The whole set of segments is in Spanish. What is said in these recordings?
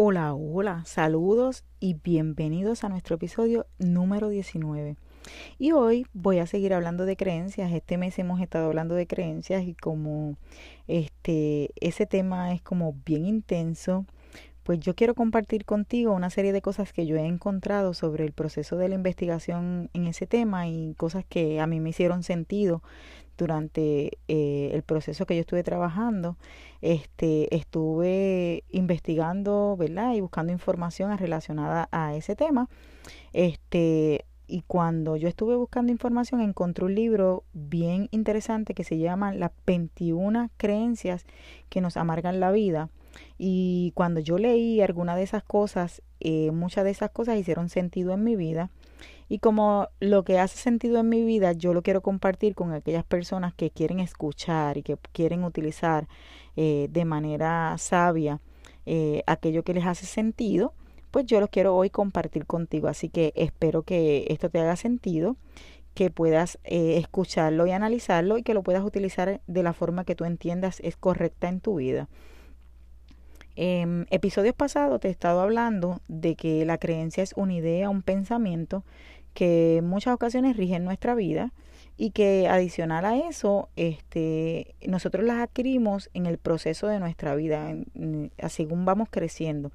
Hola, hola, saludos y bienvenidos a nuestro episodio número 19. Y hoy voy a seguir hablando de creencias. Este mes hemos estado hablando de creencias y como este ese tema es como bien intenso, pues yo quiero compartir contigo una serie de cosas que yo he encontrado sobre el proceso de la investigación en ese tema y cosas que a mí me hicieron sentido durante eh, el proceso que yo estuve trabajando, este, estuve investigando, ¿verdad? Y buscando información relacionada a ese tema. Este, y cuando yo estuve buscando información encontré un libro bien interesante que se llama Las 21 creencias que nos amargan la vida. Y cuando yo leí alguna de esas cosas, eh, muchas de esas cosas hicieron sentido en mi vida y como lo que hace sentido en mi vida, yo lo quiero compartir con aquellas personas que quieren escuchar y que quieren utilizar eh, de manera sabia eh, aquello que les hace sentido, pues yo lo quiero hoy compartir contigo. Así que espero que esto te haga sentido, que puedas eh, escucharlo y analizarlo y que lo puedas utilizar de la forma que tú entiendas es correcta en tu vida. En episodios pasados te he estado hablando de que la creencia es una idea, un pensamiento que en muchas ocasiones rigen nuestra vida y que adicional a eso, este, nosotros las adquirimos en el proceso de nuestra vida, según vamos creciendo,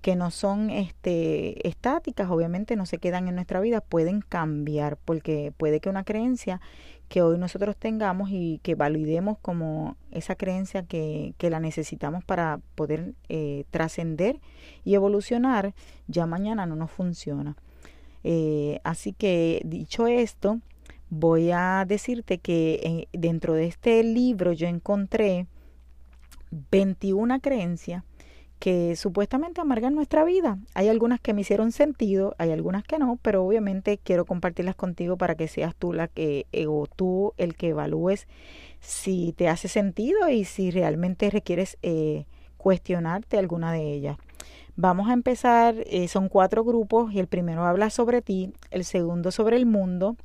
que no son este, estáticas, obviamente no se quedan en nuestra vida, pueden cambiar, porque puede que una creencia que hoy nosotros tengamos y que validemos como esa creencia que, que la necesitamos para poder eh, trascender y evolucionar, ya mañana no nos funciona. Eh, así que dicho esto, voy a decirte que eh, dentro de este libro yo encontré 21 creencias que supuestamente amargan nuestra vida. Hay algunas que me hicieron sentido, hay algunas que no, pero obviamente quiero compartirlas contigo para que seas tú la que eh, o tú el que evalúes si te hace sentido y si realmente requieres cuestionarte alguna de ellas. Vamos a empezar, eh, son cuatro grupos y el primero habla sobre ti, el segundo sobre el mundo,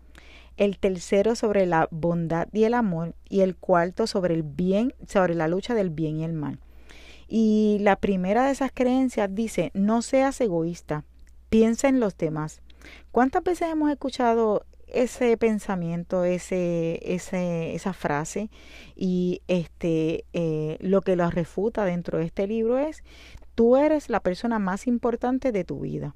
el tercero sobre la bondad y el amor y el cuarto sobre el bien, sobre la lucha del bien y el mal. Y la primera de esas creencias dice, no seas egoísta, piensa en los demás. ¿Cuántas veces hemos escuchado ese pensamiento, ese, ese, esa frase? Y este, eh, lo que lo refuta dentro de este libro es, tú eres la persona más importante de tu vida.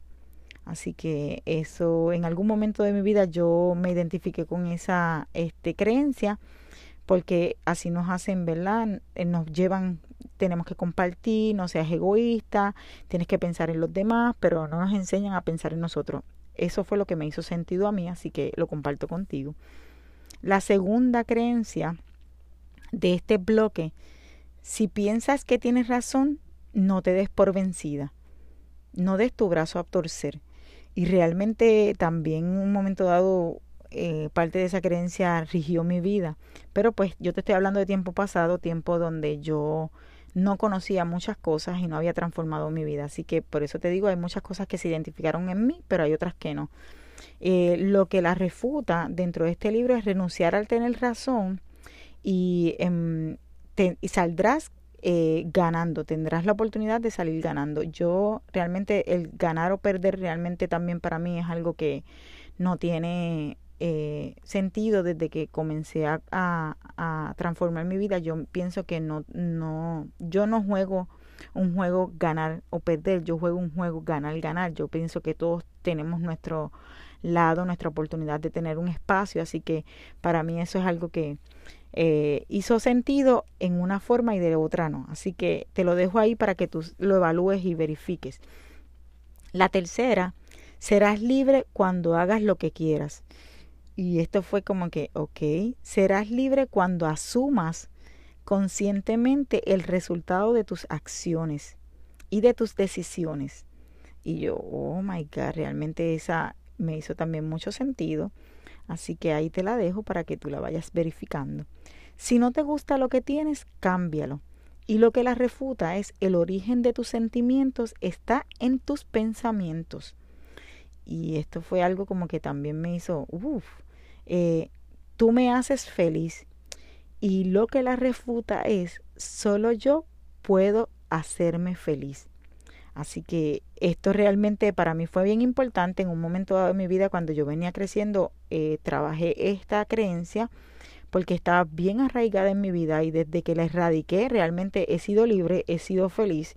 Así que eso, en algún momento de mi vida yo me identifiqué con esa este, creencia, porque así nos hacen, ¿verdad? Nos llevan, tenemos que compartir, no seas egoísta, tienes que pensar en los demás, pero no nos enseñan a pensar en nosotros. Eso fue lo que me hizo sentido a mí, así que lo comparto contigo. La segunda creencia de este bloque, si piensas que tienes razón, no te des por vencida, no des tu brazo a torcer. Y realmente también en un momento dado eh, parte de esa creencia rigió mi vida. Pero pues yo te estoy hablando de tiempo pasado, tiempo donde yo no conocía muchas cosas y no había transformado mi vida. Así que por eso te digo, hay muchas cosas que se identificaron en mí, pero hay otras que no. Eh, lo que la refuta dentro de este libro es renunciar al tener razón y, em, y saldrás eh, ganando, tendrás la oportunidad de salir ganando. Yo realmente el ganar o perder realmente también para mí es algo que no tiene eh, sentido desde que comencé a, transformar mi vida. Yo pienso que no, no, yo no juego un juego ganar o perder, yo juego un juego ganar, ganar. Yo pienso que todos tenemos nuestro lado, nuestra oportunidad de tener un espacio, así que para mí eso es algo que eh, hizo sentido en una forma y de otra no. Así que te lo dejo ahí para que tú lo evalúes y verifiques. La tercera, serás libre cuando hagas lo que quieras. Y esto fue como que, ok, serás libre cuando asumas conscientemente el resultado de tus acciones y de tus decisiones. Y yo, oh my God, realmente esa me hizo también mucho sentido. Así que ahí te la dejo para que tú la vayas verificando. Si no te gusta lo que tienes, cámbialo. Y lo que la refuta es el origen de tus sentimientos está en tus pensamientos. Y esto fue algo como que también me hizo, uff, eh, tú me haces feliz. Y lo que la refuta es, solo yo puedo hacerme feliz. Así que esto realmente para mí fue bien importante en un momento dado de mi vida cuando yo venía creciendo, eh, trabajé esta creencia porque estaba bien arraigada en mi vida y desde que la erradiqué realmente he sido libre, he sido feliz,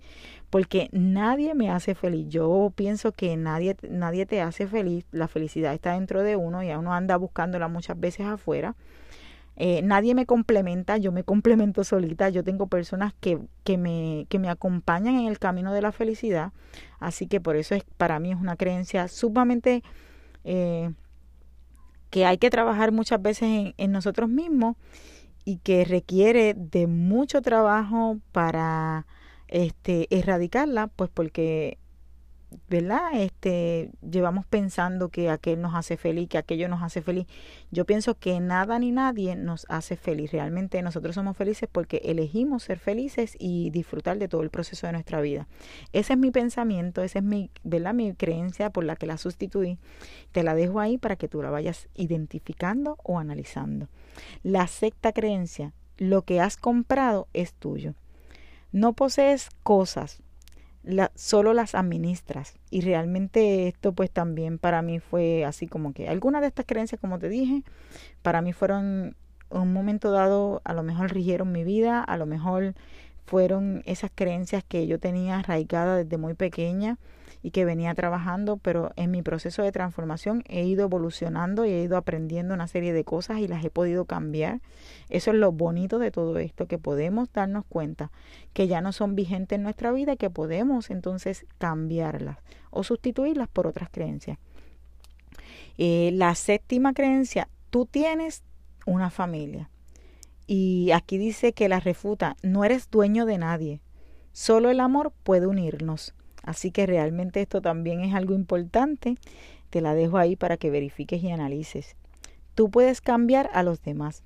porque nadie me hace feliz. Yo pienso que nadie, nadie te hace feliz, la felicidad está dentro de uno y uno anda buscándola muchas veces afuera. Eh, nadie me complementa, yo me complemento solita, yo tengo personas que, que, me, que me acompañan en el camino de la felicidad, así que por eso es, para mí es una creencia sumamente eh, que hay que trabajar muchas veces en nosotros mismos y que requiere de mucho trabajo para este erradicarla, pues porque ¿verdad? Este, llevamos pensando que aquel nos hace feliz, que aquello nos hace feliz. Yo pienso que nada ni nadie nos hace feliz. Realmente nosotros somos felices porque elegimos ser felices y disfrutar de todo el proceso de nuestra vida. Ese es mi pensamiento, esa es mi, ¿verdad? Mi creencia por la que la sustituí. Te la dejo ahí para que tú la vayas identificando o analizando. La sexta creencia, lo que has comprado es tuyo. No posees cosas, solo las administras. Y realmente esto pues también para mí fue así como que algunas de estas creencias, como te dije, para mí fueron un momento dado, a lo mejor rigieron mi vida, a lo mejor fueron esas creencias que yo tenía arraigadas desde muy pequeña y que venía trabajando, pero en mi proceso de transformación he ido evolucionando y he ido aprendiendo una serie de cosas y las he podido cambiar. Eso es lo bonito de todo esto, que podemos darnos cuenta que ya no son vigentes en nuestra vida y que podemos entonces cambiarlas o sustituirlas por otras creencias. Eh, la séptima creencia, tú tienes una familia. Y aquí dice que la refuta, no eres dueño de nadie, solo el amor puede unirnos. Así que realmente esto también es algo importante. Te la dejo ahí para que verifiques y analices. Tú puedes cambiar a los demás.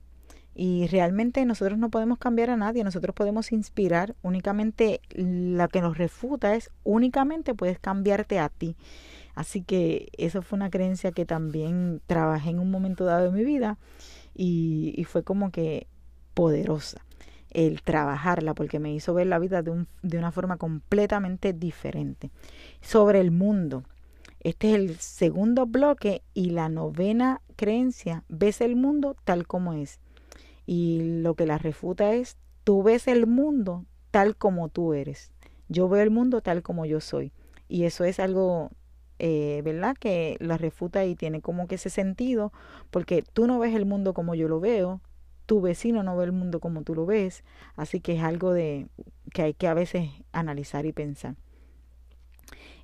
Y realmente nosotros no podemos cambiar a nadie, nosotros podemos inspirar, únicamente la que nos refuta es únicamente puedes cambiarte a ti. Así que eso fue una creencia que también trabajé en un momento dado de mi vida y, y fue como que poderosa el trabajarla porque me hizo ver la vida de, un, de una forma completamente diferente. Sobre el mundo. Este es el segundo bloque y la novena creencia. Ves el mundo tal como es. Y lo que la refuta es, tú ves el mundo tal como tú eres. Yo veo el mundo tal como yo soy. Y eso es algo, eh, ¿verdad? Que la refuta y tiene como que ese sentido, porque tú no ves el mundo como yo lo veo, tu vecino no ve el mundo como tú lo ves, así que es algo de que hay que a veces analizar y pensar.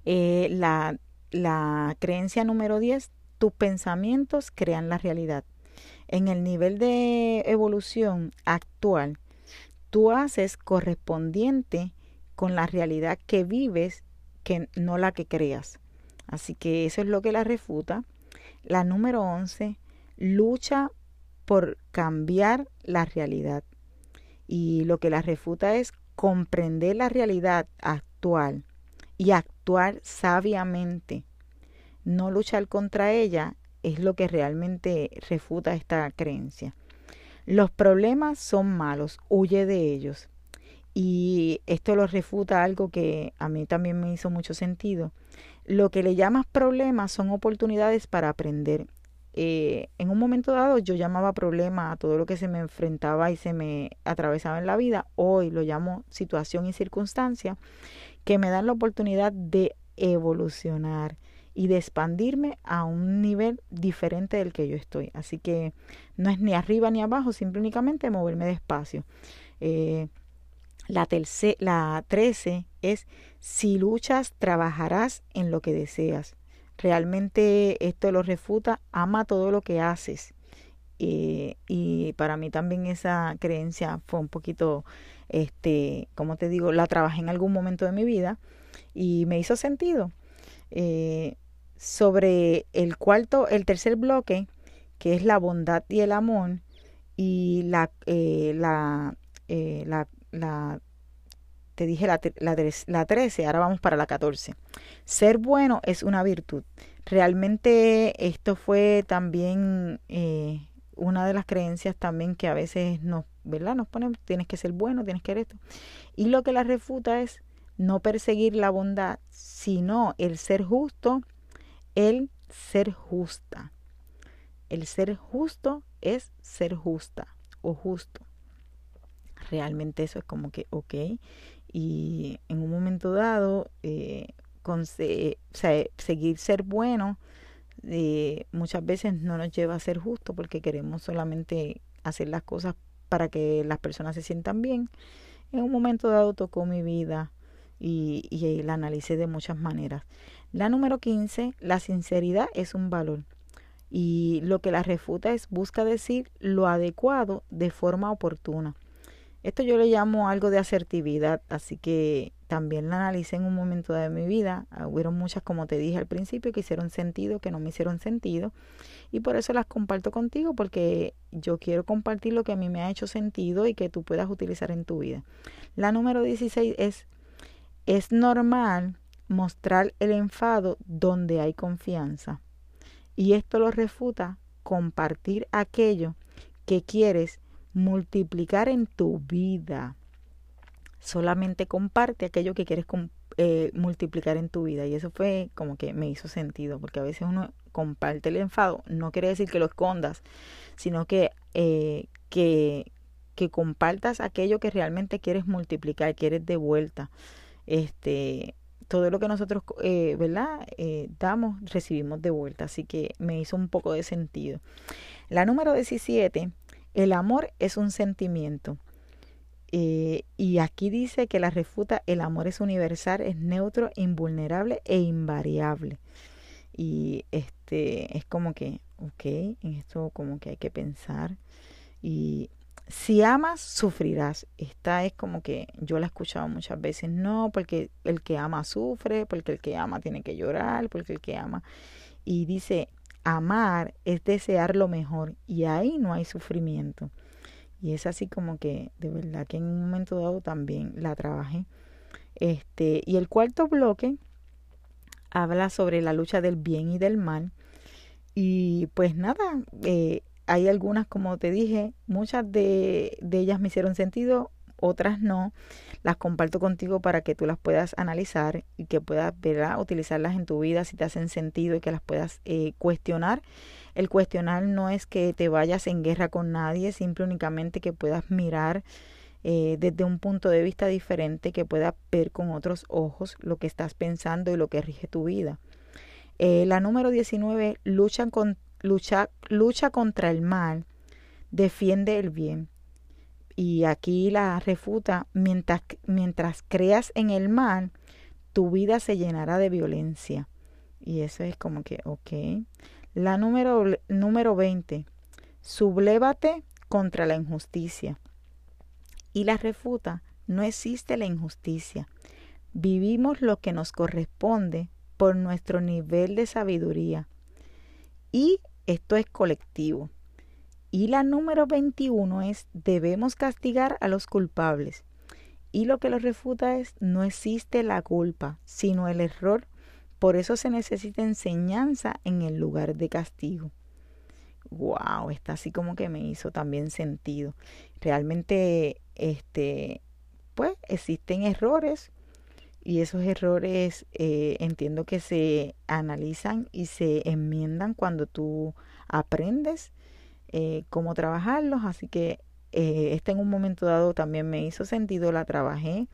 Eh, la, la creencia número 10, tus pensamientos crean la realidad. En el nivel de evolución actual, tú haces correspondiente con la realidad que vives, que no la que creas. Así que eso es lo que la refuta. La número 11, lucha por cambiar la realidad. Y lo que la refuta es comprender la realidad actual y actuar sabiamente, no luchar contra ella, es lo que realmente refuta esta creencia. Los problemas son malos, huye de ellos. Y esto lo refuta algo que a mí también me hizo mucho sentido. Lo que le llamas problemas son oportunidades para aprender. Eh, en un momento dado yo llamaba problema a todo lo que se me enfrentaba y se me atravesaba en la vida. Hoy lo llamo situación y circunstancia que me dan la oportunidad de evolucionar y de expandirme a un nivel diferente del que yo estoy. Así que no es ni arriba ni abajo, simplemente moverme despacio. Eh, la, la 13 es, si luchas, trabajarás en lo que deseas. Realmente esto lo refuta, ama todo lo que haces. Eh, y para mí también esa creencia fue un poquito, este, como te digo, la trabajé en algún momento de mi vida y me hizo sentido. Eh, sobre el cuarto, el tercer bloque, que es la bondad y el amor, y la, eh, la, la, la, te dije la, la, la 13, ahora vamos para la 14. Ser bueno es una virtud. Realmente esto fue también eh, una de las creencias también que a veces nos, ¿verdad? Nos ponen, tienes que ser bueno, tienes que ser esto. Y lo que la refuta es no perseguir la bondad, sino el ser justo el ser justa. El ser justo es ser justa o justo. Realmente eso es como que, ok. Y en un momento dado, eh, seguir ser bueno eh, muchas veces no nos lleva a ser justo porque queremos solamente hacer las cosas para que las personas se sientan bien. En un momento dado tocó mi vida y, y la analicé de muchas maneras. La número 15, la sinceridad es un valor. Y lo que la refuta es busca decir lo adecuado de forma oportuna. Esto yo le llamo algo de asertividad, así que también la analicé en un momento de mi vida. Ah, hubieron muchas, como te dije al principio, que hicieron sentido, que no me hicieron sentido. Y por eso las comparto contigo, porque yo quiero compartir lo que a mí me ha hecho sentido y que tú puedas utilizar en tu vida. La número 16 es, es normal mostrar el enfado donde hay confianza. Y esto lo refuta compartir aquello que quieres multiplicar en tu vida. Solamente comparte aquello que quieres eh, multiplicar en tu vida. Y eso fue como que me hizo sentido, porque a veces uno comparte el enfado. No quiere decir que lo escondas, sino que, eh, que, que compartas aquello que realmente quieres multiplicar, quieres de vuelta. Este, todo lo que nosotros, eh, ¿verdad? Damos, recibimos de vuelta. Así que me hizo un poco de sentido. La número 17, el amor es un sentimiento. Eh, y aquí dice que la refuta, el amor es universal, es neutro, invulnerable e invariable. Y este es como que, ok, en esto como que hay que pensar. Y si amas, sufrirás. Esta es como que yo la he escuchado muchas veces. No, porque el que ama sufre, porque el que ama tiene que llorar, porque el que ama. Y dice, amar es desear lo mejor y ahí no hay sufrimiento. Y es así como que de verdad que en un momento dado también la trabajé. Este, y el cuarto bloque habla sobre la lucha del bien y del mal. Y pues nada, eh, hay algunas, como te dije, muchas de, de ellas me hicieron sentido, otras no. Las comparto contigo para que tú las puedas analizar y que puedas ¿verdad? utilizarlas en tu vida si te hacen sentido y que las puedas eh, cuestionar. El cuestionar no es que te vayas en guerra con nadie, simple únicamente que puedas mirar eh, desde un punto de vista diferente, que puedas ver con otros ojos lo que estás pensando y lo que rige tu vida. Eh, la número 19, luchan con lucha, lucha contra el mal, defiende el bien. Y aquí la refuta, mientras, mientras creas en el mal, tu vida se llenará de violencia. Y eso es como que, ok. La número, número 20, sublévate contra la injusticia. Y la refuta, no existe la injusticia. Vivimos lo que nos corresponde por nuestro nivel de sabiduría. Y esto es colectivo. Y la número 21 es debemos castigar a los culpables. y lo que lo refuta es no existe la culpa, sino el error. Por eso se necesita enseñanza en el lugar de castigo. Wow, está así como que me hizo también sentido. Realmente, este, pues existen errores y esos errores eh, entiendo que se analizan y se enmiendan cuando tú aprendes eh, cómo trabajarlos. Así que eh, este en un momento dado también me hizo sentido, la trabajé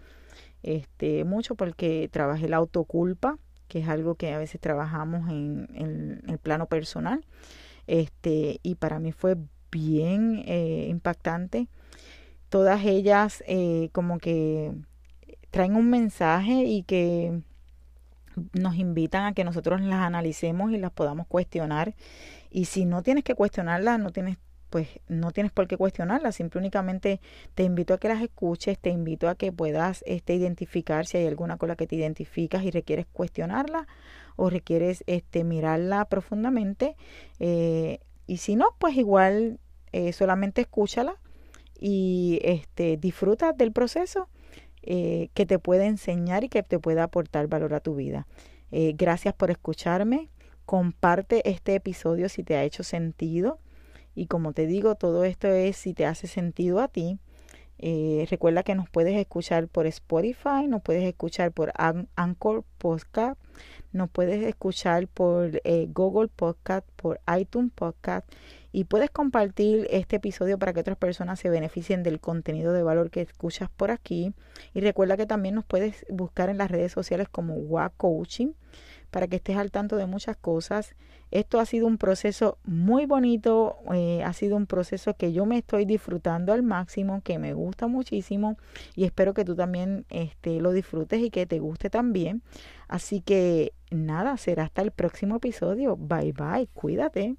este, mucho porque trabajé la autoculpa, que es algo que a veces trabajamos en, en el plano personal. Este, y para mí fue bien eh, impactante. Todas ellas eh, como que traen un mensaje y que nos invitan a que nosotros las analicemos y las podamos cuestionar. Y si no tienes que cuestionarlas, no tienes pues no tienes por qué cuestionarlas, simple únicamente te invito a que las escuches, te invito a que puedas este, identificar si hay alguna con la que te identificas y requieres cuestionarla o requieres este, mirarla profundamente. Eh, y si no, pues igual eh, solamente escúchala y este, disfruta del proceso eh, que te puede enseñar y que te pueda aportar valor a tu vida. gracias por escucharme. Comparte este episodio si te ha hecho sentido. Y como te digo, todo esto es si te hace sentido a ti. Eh, recuerda que nos puedes escuchar por Spotify, nos puedes escuchar por Anchor Podcast, nos puedes escuchar por eh, Google Podcast, por iTunes Podcast y puedes compartir este episodio para que otras personas se beneficien del contenido de valor que escuchas por aquí. Y recuerda que también nos puedes buscar en las redes sociales como WA Coaching para que estés al tanto de muchas cosas. Esto ha sido un proceso muy bonito, eh, ha sido un proceso que yo me estoy disfrutando al máximo, que me gusta muchísimo y espero que tú también este, lo disfrutes y que te guste también. Así que nada, será hasta el próximo episodio. Bye bye, cuídate.